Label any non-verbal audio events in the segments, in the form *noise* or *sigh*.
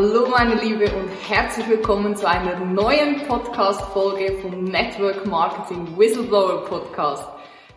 Hallo meine Liebe und herzlich willkommen zu einer neuen Podcast-Folge vom Network Marketing Whistleblower Podcast.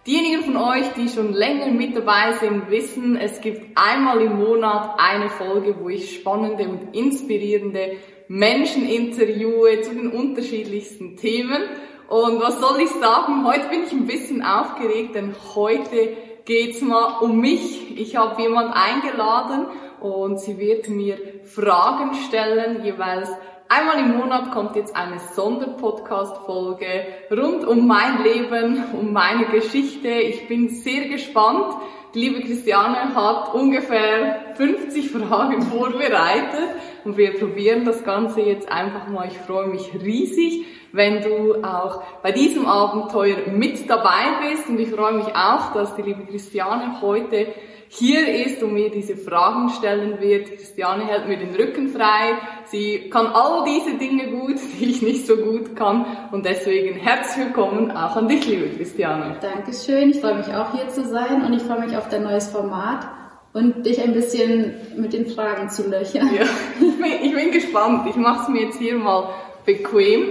Diejenigen von euch, die schon länger mit dabei sind, wissen, es gibt einmal im Monat eine Folge, wo ich spannende und inspirierende Menschen interviewe zu den unterschiedlichsten Themen. Und was soll ich sagen? Heute bin ich ein bisschen aufgeregt, denn heute geht's mal um mich. Ich habe jemand eingeladen und sie wird mir Fragen stellen, jeweils einmal im Monat kommt jetzt eine Sonderpodcast-Folge rund um mein Leben, um meine Geschichte. Ich bin sehr gespannt. Die liebe Christiane hat ungefähr 50 Fragen *laughs* vorbereitet und wir probieren das Ganze jetzt einfach mal. Ich freue mich riesig, wenn du auch bei diesem Abenteuer mit dabei bist und ich freue mich auch, dass die liebe Christiane heute hier ist und mir diese Fragen stellen wird. Christiane hält mir den Rücken frei. Sie kann all diese Dinge gut, *laughs* die ich nicht so gut kann. Und deswegen herzlich willkommen auch an dich, liebe Christiane. Dankeschön. Ich freue mich auch hier zu sein und ich freue mich auf dein neues Format und dich ein bisschen mit den Fragen zu löchern. Ja, ich bin, ich bin gespannt. Ich mache es mir jetzt hier mal bequem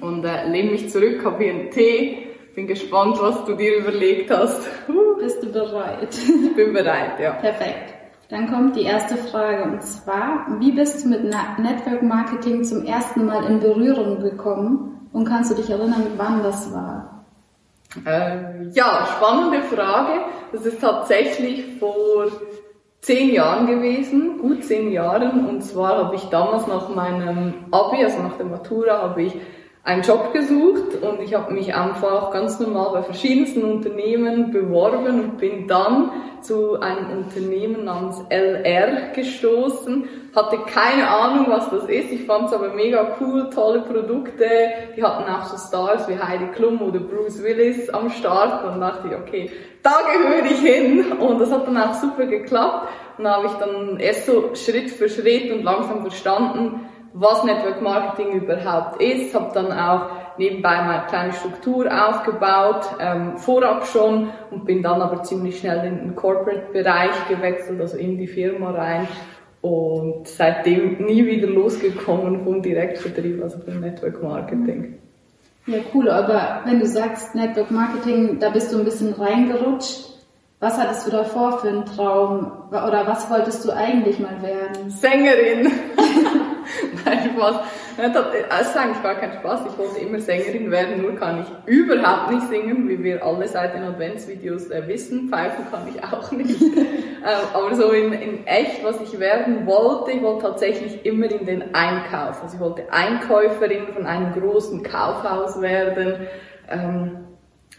und äh, lehne mich zurück, habe hier einen Tee bin gespannt, was du dir überlegt hast. Bist du bereit? Ich bin bereit, ja. Perfekt. Dann kommt die erste Frage und zwar, wie bist du mit Network Marketing zum ersten Mal in Berührung gekommen und kannst du dich erinnern, wann das war? Äh, ja, spannende Frage. Das ist tatsächlich vor zehn Jahren gewesen, gut zehn Jahren. Und zwar habe ich damals nach meinem Abi, also nach der Matura, habe ich einen Job gesucht und ich habe mich einfach ganz normal bei verschiedensten Unternehmen beworben und bin dann zu einem Unternehmen namens LR gestoßen. Hatte keine Ahnung, was das ist. Ich fand es aber mega cool, tolle Produkte. Die hatten auch so Stars wie Heidi Klum oder Bruce Willis am Start und dachte ich, okay, da gehöre ich hin. Und das hat dann auch super geklappt. Und da habe ich dann erst so Schritt für Schritt und langsam verstanden, was Network Marketing überhaupt ist, habe dann auch nebenbei meine kleine Struktur aufgebaut, ähm, vorab schon und bin dann aber ziemlich schnell in den Corporate-Bereich gewechselt, also in die Firma rein und seitdem nie wieder losgekommen vom Direktvertrieb, also vom Network Marketing. Ja, cool, aber wenn du sagst Network Marketing, da bist du ein bisschen reingerutscht. Was hattest du davor für einen Traum? Oder was wolltest du eigentlich mal werden? Sängerin! *laughs* Nein, Spaß. Das ist eigentlich gar kein Spaß. Ich wollte immer Sängerin werden, nur kann ich überhaupt nicht singen, wie wir alle seit den Adventsvideos äh, wissen. Pfeifen kann ich auch nicht. *laughs* äh, aber so in, in echt, was ich werden wollte, ich wollte tatsächlich immer in den Einkauf. Also ich wollte Einkäuferin von einem großen Kaufhaus werden. Ähm,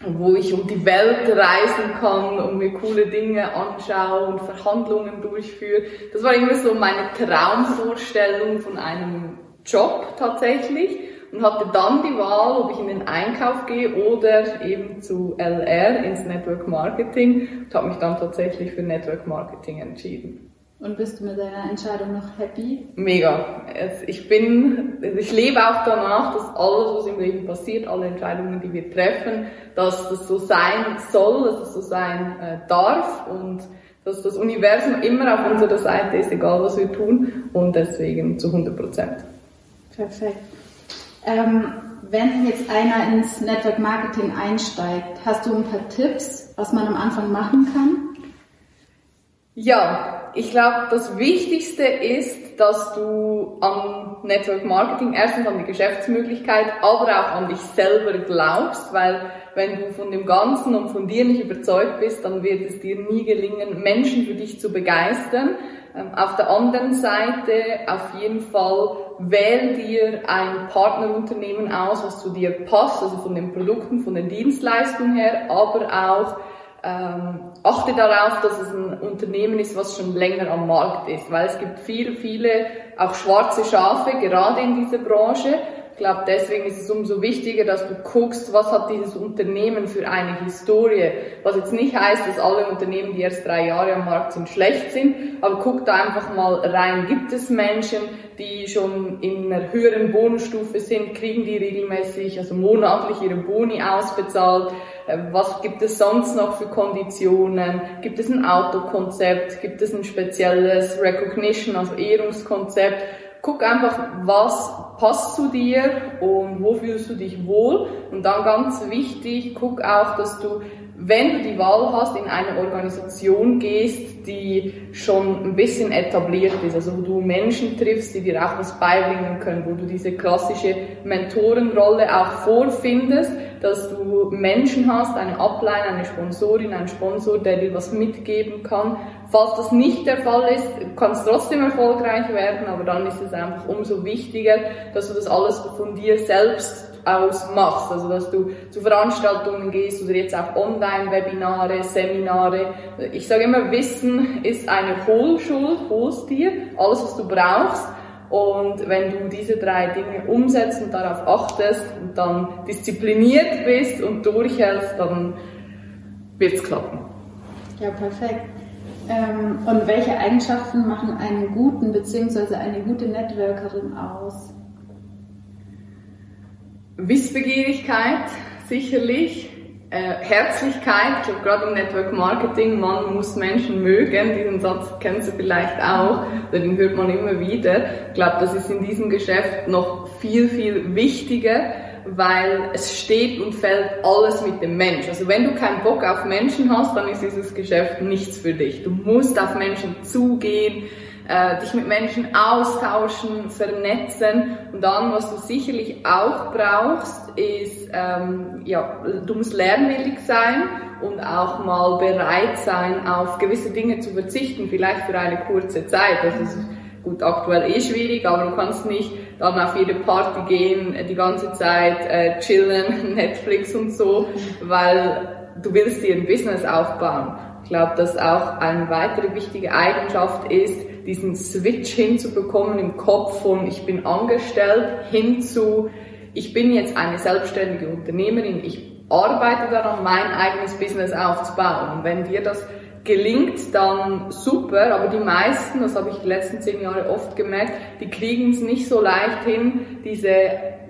wo ich um die Welt reisen kann und mir coole Dinge anschaue und Verhandlungen durchführe. Das war immer so meine Traumvorstellung von einem Job tatsächlich und hatte dann die Wahl, ob ich in den Einkauf gehe oder eben zu LR ins Network Marketing und habe mich dann tatsächlich für Network Marketing entschieden. Und bist du mit deiner Entscheidung noch happy? Mega. Ich bin, ich lebe auch danach, dass alles, was im Leben passiert, alle Entscheidungen, die wir treffen, dass das so sein soll, dass das so sein äh, darf und dass das Universum immer auf unserer Seite ist, egal was wir tun und deswegen zu 100 Prozent. Perfekt. Ähm, wenn jetzt einer ins Network Marketing einsteigt, hast du ein paar Tipps, was man am Anfang machen kann? Ja, ich glaube, das Wichtigste ist, dass du an Network Marketing erstens an die Geschäftsmöglichkeit, aber auch an dich selber glaubst, weil wenn du von dem Ganzen und von dir nicht überzeugt bist, dann wird es dir nie gelingen, Menschen für dich zu begeistern. Ähm, auf der anderen Seite auf jeden Fall wähl dir ein Partnerunternehmen aus, was zu dir passt, also von den Produkten, von den Dienstleistungen her, aber auch ähm, achte darauf, dass es ein Unternehmen ist, was schon länger am Markt ist, weil es gibt viele, viele auch schwarze Schafe, gerade in dieser Branche. glaube, deswegen ist es umso wichtiger, dass du guckst, was hat dieses Unternehmen für eine Historie. Was jetzt nicht heißt, dass alle Unternehmen, die erst drei Jahre am Markt sind, schlecht sind, aber guck da einfach mal rein. Gibt es Menschen, die schon in einer höheren Bonusstufe sind, kriegen die regelmäßig, also monatlich ihre Boni ausbezahlt? Äh, was gibt es sonst noch für Konditionen? Gibt es ein Autokonzept? Gibt es ein spezielles Recognition, also Ehrungskonzept? guck einfach, was passt zu dir und wo fühlst du dich wohl. Und dann ganz wichtig, guck auch, dass du, wenn du die Wahl hast, in eine Organisation gehst, die schon ein bisschen etabliert ist, also wo du Menschen triffst, die dir auch was beibringen können, wo du diese klassische Mentorenrolle auch vorfindest, dass du Menschen hast, eine Upline, eine Sponsorin, einen Sponsor, der dir was mitgeben kann. Falls das nicht der Fall ist, kann es trotzdem erfolgreich werden, aber dann ist es einfach umso wichtiger, dass du das alles von dir selbst aus machst, also dass du zu Veranstaltungen gehst oder jetzt auch Online-Webinare, Seminare. Ich sage immer, Wissen ist eine Hohlschuld, holst dir alles, was du brauchst und wenn du diese drei Dinge umsetzt und darauf achtest und dann diszipliniert bist und durchhältst, dann wird es klappen. Ja, perfekt. Ähm, und welche Eigenschaften machen einen guten bzw. eine gute Networkerin aus? Wissbegierigkeit sicherlich, äh, Herzlichkeit, ich glaube gerade im Network Marketing, man muss Menschen mögen, diesen Satz kennen Sie vielleicht auch, den hört man immer wieder. Ich glaube, das ist in diesem Geschäft noch viel, viel wichtiger, weil es steht und fällt alles mit dem Mensch. Also wenn du keinen Bock auf Menschen hast, dann ist dieses Geschäft nichts für dich. Du musst auf Menschen zugehen, äh, dich mit Menschen austauschen, vernetzen und dann, was du sicherlich auch brauchst, ist, ähm, ja, du musst lernwillig sein und auch mal bereit sein, auf gewisse Dinge zu verzichten, vielleicht für eine kurze Zeit. Das ist gut aktuell eh schwierig, aber du kannst nicht dann auf jede Party gehen, die ganze Zeit äh, chillen, *laughs* Netflix und so, weil du willst dir ein Business aufbauen. Ich glaube, dass auch eine weitere wichtige Eigenschaft ist, diesen Switch hinzubekommen im Kopf von ich bin angestellt hin zu ich bin jetzt eine selbstständige Unternehmerin, ich arbeite daran, mein eigenes Business aufzubauen. Und wenn dir das gelingt, dann super, aber die meisten, das habe ich die letzten zehn Jahre oft gemerkt, die kriegen es nicht so leicht hin, diese,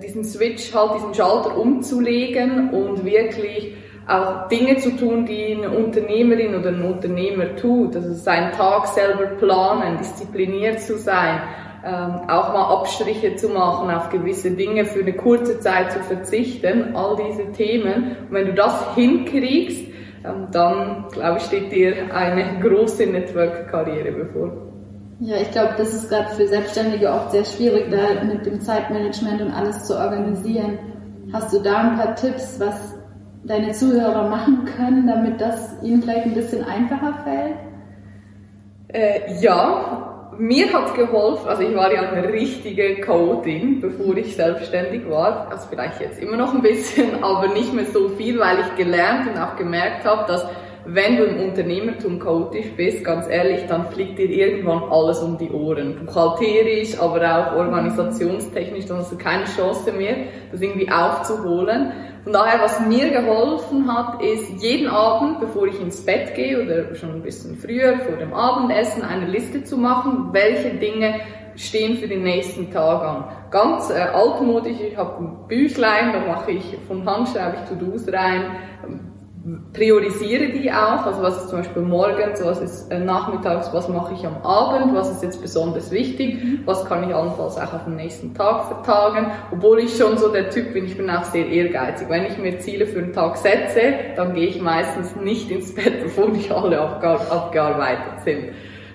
diesen Switch, halt diesen Schalter umzulegen und wirklich auch Dinge zu tun, die eine Unternehmerin oder ein Unternehmer tut. Also seinen Tag selber planen, diszipliniert zu sein, ähm, auch mal Abstriche zu machen, auf gewisse Dinge für eine kurze Zeit zu verzichten, all diese Themen. Und wenn du das hinkriegst, ähm, dann, glaube ich, steht dir eine große Network-Karriere bevor. Ja, ich glaube, das ist gerade für Selbstständige oft sehr schwierig, da mit dem Zeitmanagement und alles zu organisieren. Hast du da ein paar Tipps, was deine Zuhörer machen können, damit das ihnen vielleicht ein bisschen einfacher fällt? Äh, ja, mir hat geholfen, also ich war ja eine richtige Chaotin, bevor ich selbstständig war, also vielleicht jetzt immer noch ein bisschen, *laughs* aber nicht mehr so viel, weil ich gelernt und auch gemerkt habe, dass wenn du im Unternehmertum chaotisch bist, ganz ehrlich, dann fliegt dir irgendwann alles um die Ohren. Buchhalterisch, aber auch organisationstechnisch, dann hast du keine Chance mehr, das irgendwie aufzuholen. Von daher, was mir geholfen hat, ist jeden Abend, bevor ich ins Bett gehe oder schon ein bisschen früher vor dem Abendessen, eine Liste zu machen, welche Dinge stehen für den nächsten Tag an. Ganz äh, altmodisch, ich habe ein Büchlein, da mache ich von Hand schreibe ich To-Dos rein, priorisiere die auch, also was ist zum Beispiel morgens, was ist äh, nachmittags, was mache ich am Abend, was ist jetzt besonders wichtig, mhm. was kann ich allenfalls auch auf den nächsten Tag vertagen, obwohl ich schon so der Typ bin, ich bin auch sehr ehrgeizig. Wenn ich mir Ziele für den Tag setze, dann gehe ich meistens nicht ins Bett, *laughs* bevor nicht alle abgearbeitet sind.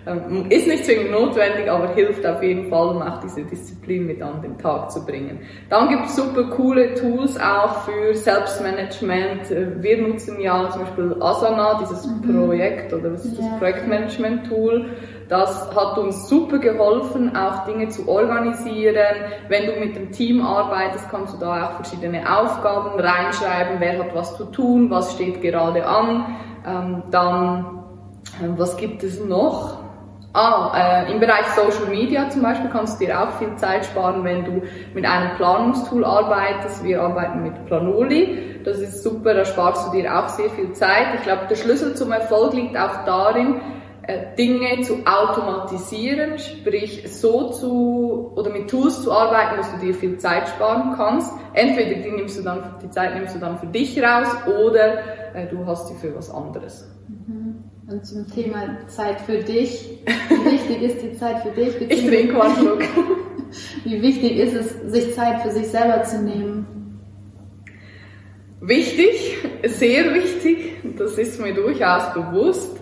Ähm, ist nicht zwingend notwendig, aber hilft auf jeden Fall, um auch diese Disziplin mit an den Tag zu bringen. Dann gibt es super coole Tools auch für Selbstmanagement. Äh, wir nutzen ja zum Beispiel Asana, dieses mhm. Projekt oder was ist das. Projektmanagement-Tool. Das hat uns super geholfen, auch Dinge zu organisieren. Wenn du mit dem Team arbeitest, kannst du da auch verschiedene Aufgaben reinschreiben. Wer hat was zu tun? Was steht gerade an? Ähm, dann, ähm, was gibt es noch? Ah, äh, im Bereich Social Media zum Beispiel kannst du dir auch viel Zeit sparen, wenn du mit einem Planungstool arbeitest. Wir arbeiten mit Planoli. Das ist super, da sparst du dir auch sehr viel Zeit. Ich glaube, der Schlüssel zum Erfolg liegt auch darin, äh, Dinge zu automatisieren, sprich so zu oder mit Tools zu arbeiten, dass du dir viel Zeit sparen kannst. Entweder die nimmst du dann die Zeit nimmst du dann für dich raus oder äh, du hast sie für was anderes. Mhm. Und zum Thema Zeit für dich, wie wichtig ist die Zeit für dich? Ich trinke mal Schluck. *laughs* Wie wichtig ist es, sich Zeit für sich selber zu nehmen? Wichtig, sehr wichtig, das ist mir durchaus bewusst.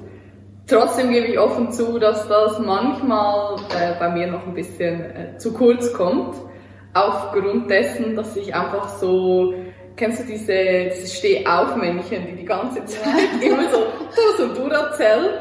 Trotzdem gebe ich offen zu, dass das manchmal äh, bei mir noch ein bisschen äh, zu kurz kommt. Aufgrund dessen, dass ich einfach so, kennst du diese, diese Stehaufmännchen, die die ganze Zeit immer so, du so Duracell.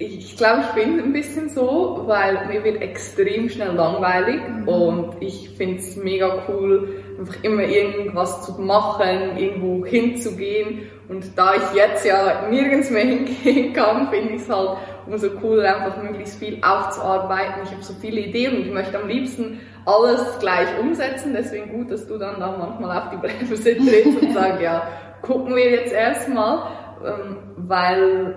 Ich glaube, ich bin ein bisschen so, weil mir wird extrem schnell langweilig mhm. und ich finde es mega cool, einfach immer irgendwas zu machen, irgendwo hinzugehen. Und da ich jetzt ja nirgends mehr *laughs* hingehen kann, finde ich es halt umso cooler, einfach möglichst viel aufzuarbeiten. Ich habe so viele Ideen und ich möchte am liebsten alles gleich umsetzen. Deswegen gut, dass du dann da manchmal auf die Bremse trittst und sagst, ja, gucken wir jetzt erstmal, ähm, weil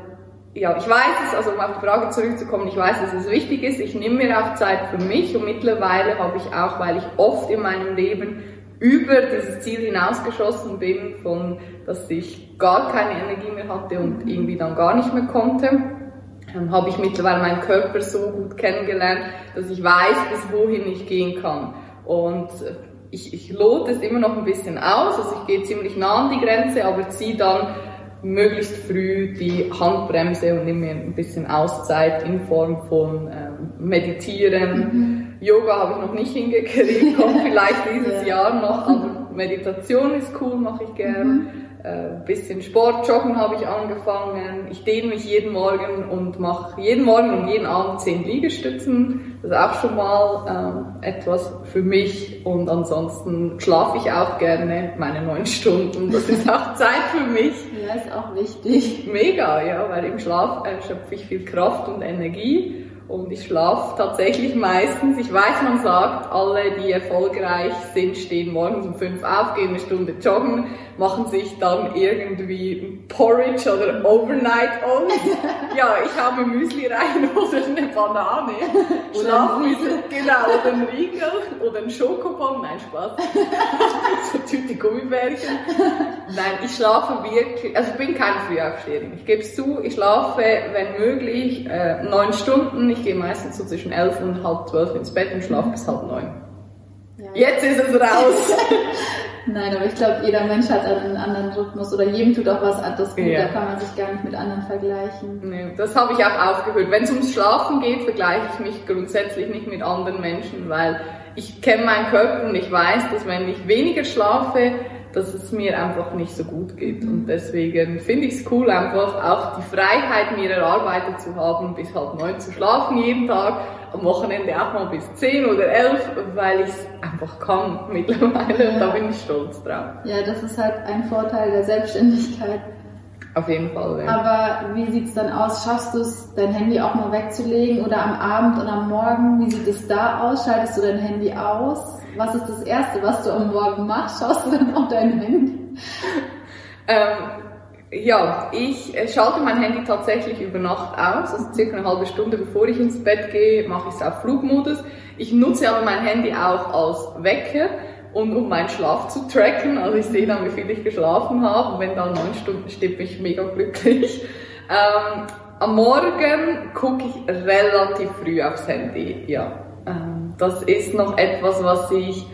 ja, ich weiß es, also um auf die Frage zurückzukommen, ich weiß, dass es wichtig ist. Ich nehme mir auch Zeit für mich und mittlerweile habe ich auch, weil ich oft in meinem Leben über dieses Ziel hinausgeschossen bin, von dass ich gar keine Energie mehr hatte und irgendwie dann gar nicht mehr konnte, ähm, habe ich mittlerweile meinen Körper so gut kennengelernt, dass ich weiß, bis wohin ich gehen kann. Und äh, ich, ich lote es immer noch ein bisschen aus, also ich gehe ziemlich nah an die Grenze, aber ziehe dann möglichst früh die Handbremse und nehme mir ein bisschen Auszeit in Form von ähm, Meditieren. Mhm. Yoga habe ich noch nicht hingekriegt, kommt *laughs* vielleicht dieses ja. Jahr noch, aber Meditation ist cool, mache ich gern. Mhm. Äh, bisschen Sport, Joggen habe ich angefangen. Ich dehne mich jeden Morgen und mache jeden Morgen und jeden Abend zehn Liegestützen. Das ist auch schon mal äh, etwas für mich. Und ansonsten schlafe ich auch gerne meine neun Stunden. Das ist auch *laughs* Zeit für mich. Ja, ist auch wichtig. Mega, ja, weil im Schlaf äh, schöpfe ich viel Kraft und Energie. Und ich schlafe tatsächlich meistens. Ich weiß, man sagt, alle, die erfolgreich sind, stehen morgens um fünf auf, gehen eine Stunde joggen, machen sich dann irgendwie Porridge oder Overnight Oats. *laughs* ja, ich habe Müsli rein *laughs* oder eine Banane. Schlafmüsli, genau, oder ein Riegel oder ein Schokobon. Nein, Spaß. *laughs* so Tüte Gummibärchen. Nein, ich schlafe wirklich, also ich bin kein Frühaufsteherin. Ich gebe es zu, ich schlafe, wenn möglich, äh, neun Stunden. Ich gehe meistens so zwischen elf und halb zwölf ins Bett und schlafe bis halb neun. Ja. Jetzt ist es raus. *laughs* Nein, aber ich glaube, jeder Mensch hat einen anderen Rhythmus oder jedem tut auch was anderes gut. Ja. Da kann man sich gar nicht mit anderen vergleichen. Nee, das habe ich auch aufgehört. Wenn es ums Schlafen geht, vergleiche ich mich grundsätzlich nicht mit anderen Menschen, weil ich kenne meinen Körper und ich weiß, dass wenn ich weniger schlafe, dass es mir einfach nicht so gut geht. Und deswegen finde ich es cool, einfach auch die Freiheit mir erarbeitet zu haben, bis halb neun zu schlafen jeden Tag, am Wochenende auch mal bis zehn oder elf, weil ich es einfach kann mittlerweile ja. und da bin ich stolz drauf. Ja, das ist halt ein Vorteil der Selbstständigkeit. Auf jeden Fall. Ja. Aber wie sieht es dann aus? Schaffst du es, dein Handy auch mal wegzulegen oder am Abend und am Morgen? Wie sieht es da aus? Schaltest du dein Handy aus? Was ist das Erste, was du am Morgen machst? Schaust du dann auf dein Handy? Ähm, ja, ich äh, schalte mein Handy tatsächlich über Nacht aus, also circa eine halbe Stunde bevor ich ins Bett gehe, mache ich es auf Flugmodus. Ich nutze aber mein Handy auch als Wecker und um meinen Schlaf zu tracken. Also ich sehe dann, wie viel ich geschlafen habe. Und wenn dann neun Stunden steht, bin ich mega glücklich. Ähm, am Morgen gucke ich relativ früh aufs Handy. Ja, ähm, das ist noch etwas, was ich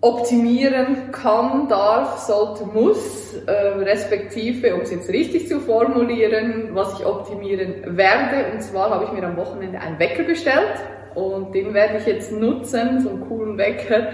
optimieren kann, darf, sollte, muss, äh, respektive, um es jetzt richtig zu formulieren, was ich optimieren werde. Und zwar habe ich mir am Wochenende einen Wecker bestellt und den werde ich jetzt nutzen, so einen coolen Wecker,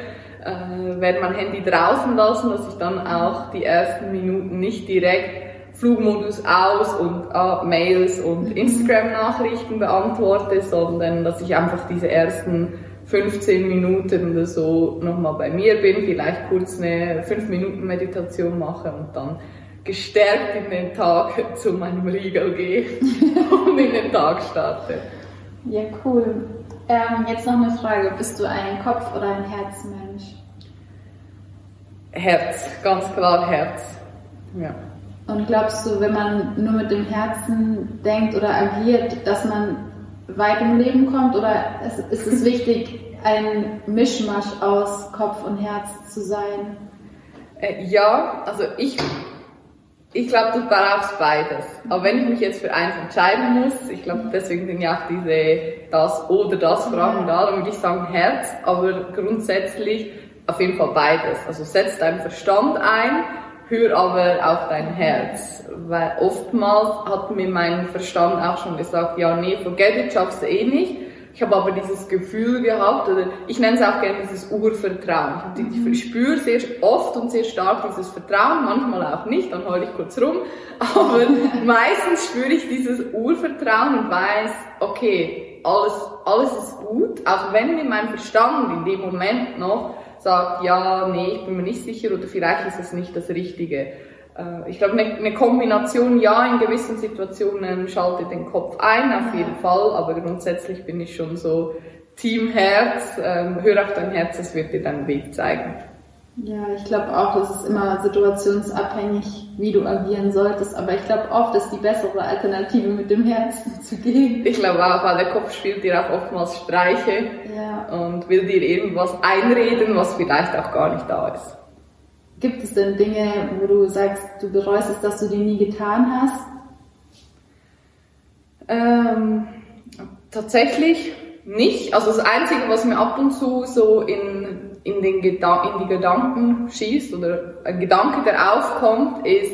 äh, werde mein Handy draußen lassen, dass ich dann auch die ersten Minuten nicht direkt Flugmodus aus und äh, Mails und Instagram-Nachrichten beantworte, sondern dass ich einfach diese ersten 15 Minuten oder so nochmal bei mir bin, vielleicht kurz eine 5 Minuten Meditation mache und dann gestärkt in den Tag *laughs* zu meinem Riegel gehe *laughs* und in den Tag starte. Ja, cool. Ähm, jetzt noch eine Frage. Bist du ein Kopf- oder ein Herzmensch? Herz, ganz klar Herz. Ja. Und glaubst du, wenn man nur mit dem Herzen denkt oder agiert, dass man weit im Leben kommt? Oder ist es wichtig, *laughs* ein Mischmasch aus Kopf und Herz zu sein? Äh, ja, also ich, ich glaube, du brauchst beides. Aber wenn ich mich jetzt für eins entscheiden muss, ich glaube, deswegen sind ja auch diese das oder das Fragen da, dann würde ich sagen Herz, aber grundsätzlich auf jeden Fall beides. Also setz deinen Verstand ein, hör aber auf dein Herz. Weil oftmals hat mir mein Verstand auch schon gesagt, ja, nee, forget it, schaffst du eh nicht. Ich habe aber dieses Gefühl gehabt, oder ich nenne es auch gerne dieses Urvertrauen. Ich, ich spüre sehr oft und sehr stark dieses Vertrauen, manchmal auch nicht, dann heule ich kurz rum. *laughs* Aber meistens spüre ich dieses Urvertrauen und weiß, okay, alles, alles ist gut, auch wenn mir mein Verstand in dem Moment noch sagt, ja, nee, ich bin mir nicht sicher oder vielleicht ist es nicht das Richtige. Äh, ich glaube, eine Kombination, ja, in gewissen Situationen schaltet den Kopf ein, auf jeden Fall, aber grundsätzlich bin ich schon so Team Herz, ähm, hör auf dein Herz, es wird dir deinen Weg zeigen. Ja, ich glaube auch, es ist immer situationsabhängig, wie du agieren solltest, aber ich glaube oft ist die bessere Alternative mit dem Herzen *laughs* zu gehen. Ich glaube auch, weil der Kopf spielt dir auch oftmals Streiche ja. und will dir irgendwas einreden, was vielleicht auch gar nicht da ist. Gibt es denn Dinge, wo du sagst, du bereust es, dass du die nie getan hast? Ähm, tatsächlich nicht. Also das Einzige, was mir ab und zu so in in, den Gedan in die Gedanken schießt oder ein Gedanke, der aufkommt, ist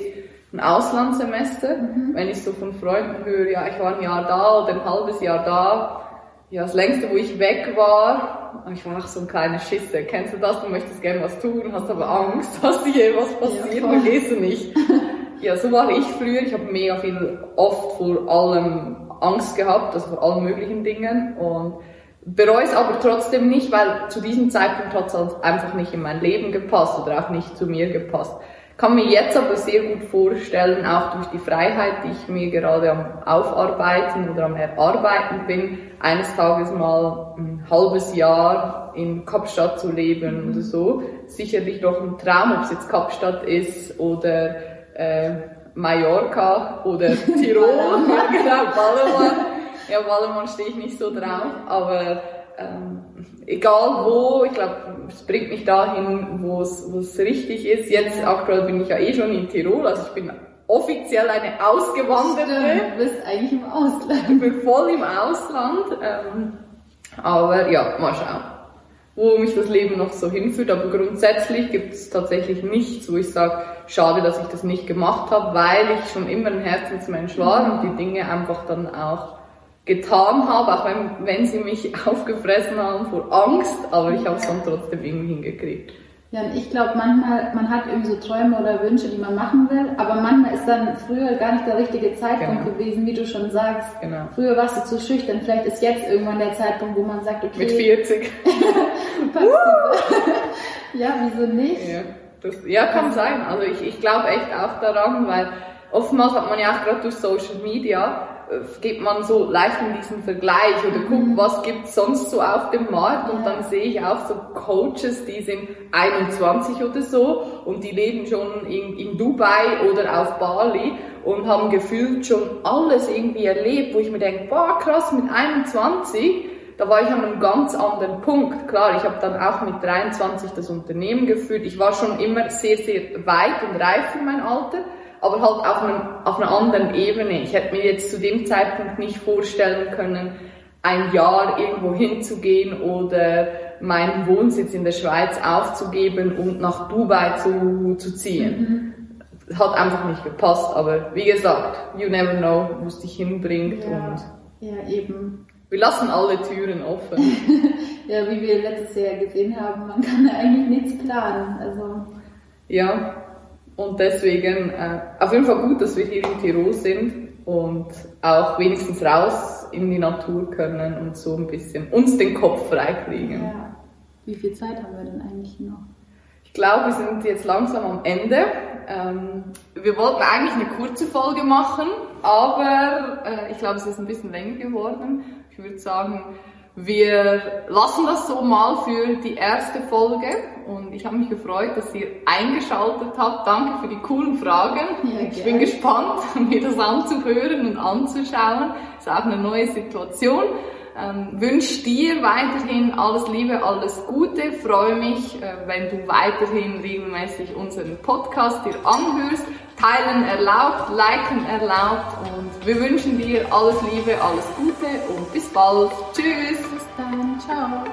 ein Auslandssemester. Mhm. Wenn ich so von Freunden höre, ja, ich war ein Jahr da oder ein halbes Jahr da. Ja, das längste, wo ich weg war, ich war auch so ein kleiner Schisser. Kennst du das? Du möchtest gerne was tun, hast aber Angst, *laughs* dass dir was passiert, ja, du nicht. *laughs* ja, so war ich früher. Ich habe mega viel, oft vor allem Angst gehabt, also vor allen möglichen Dingen. Und bereue es aber trotzdem nicht, weil zu diesem Zeitpunkt hat es halt einfach nicht in mein Leben gepasst oder auch nicht zu mir gepasst. Kann mir jetzt aber sehr gut vorstellen, auch durch die Freiheit, die ich mir gerade am Aufarbeiten oder am Erarbeiten bin, eines Tages mal ein halbes Jahr in Kapstadt zu leben mhm. oder so. Sicherlich doch ein Traum, ob es jetzt Kapstadt ist oder äh, Mallorca oder *laughs* Tirol, *laughs* genau, Ballermann. Ja, Ballermann stehe ich nicht so drauf, aber ähm, egal wo, ich glaube, es bringt mich dahin, wo es richtig ist. Jetzt aktuell bin ich ja eh schon in Tirol, also ich bin offiziell eine Ausgewanderte. Stimmt, du bist eigentlich im Ausland. Ich bin voll im Ausland, ähm, aber ja, mal schauen wo mich das Leben noch so hinführt. Aber grundsätzlich gibt es tatsächlich nichts, wo ich sage, schade, dass ich das nicht gemacht habe, weil ich schon immer ein Herzensmensch war mhm. und die Dinge einfach dann auch getan habe, auch wenn, wenn sie mich *laughs* aufgefressen haben vor Angst, aber ich habe es dann trotzdem irgendwie hingekriegt. Ja, und ich glaube manchmal, man hat irgendwie so Träume oder Wünsche, die man machen will, aber manchmal ist dann früher gar nicht der richtige Zeitpunkt genau. gewesen, wie du schon sagst. Genau. Früher warst du zu schüchtern, vielleicht ist jetzt irgendwann der Zeitpunkt, wo man sagt, okay. Mit 40. *laughs* ja, wieso nicht? Ja, das, ja kann sein. Also ich, ich glaube echt auch daran, weil oftmals hat man ja auch gerade durch Social Media geht man so leicht in diesen Vergleich oder guckt, mhm. was gibt's sonst so auf dem Markt und dann sehe ich auch so Coaches, die sind 21 oder so und die leben schon in, in Dubai oder auf Bali und haben gefühlt schon alles irgendwie erlebt, wo ich mir denke, boah krass, mit 21, da war ich an einem ganz anderen Punkt. Klar, ich habe dann auch mit 23 das Unternehmen geführt. Ich war schon immer sehr, sehr weit und reif für mein Alter aber halt auf, einem, auf einer anderen Ebene. Ich hätte mir jetzt zu dem Zeitpunkt nicht vorstellen können, ein Jahr irgendwo hinzugehen oder meinen Wohnsitz in der Schweiz aufzugeben und nach Dubai zu, zu ziehen. Mhm. Hat einfach nicht gepasst, aber wie gesagt, you never know, wo es dich hinbringt. Ja, und ja eben. Wir lassen alle Türen offen. *laughs* ja, wie wir letztes Jahr gesehen haben, man kann eigentlich nichts planen. Also. Ja, und deswegen äh, auf jeden Fall gut, dass wir hier in Tirol sind und auch wenigstens raus in die Natur können und so ein bisschen uns den Kopf freikriegen. Ja. Wie viel Zeit haben wir denn eigentlich noch? Ich glaube, wir sind jetzt langsam am Ende. Ähm, wir wollten eigentlich eine kurze Folge machen, aber äh, ich glaube, es ist ein bisschen länger geworden. Ich ich würde sagen, wir lassen das so mal für die erste Folge und ich habe mich gefreut, dass ihr eingeschaltet habt. Danke für die coolen Fragen. Ja, ich bin gespannt, *laughs* mir das anzuhören und anzuschauen. Ist auch eine neue Situation. Ähm, wünsche dir weiterhin alles Liebe, alles Gute. Freue mich, äh, wenn du weiterhin regelmäßig unseren Podcast dir anhörst. Teilen erlaubt, liken erlaubt und wir wünschen dir alles Liebe, alles Gute und bis bald. Tschüss. Bis dann. Ciao.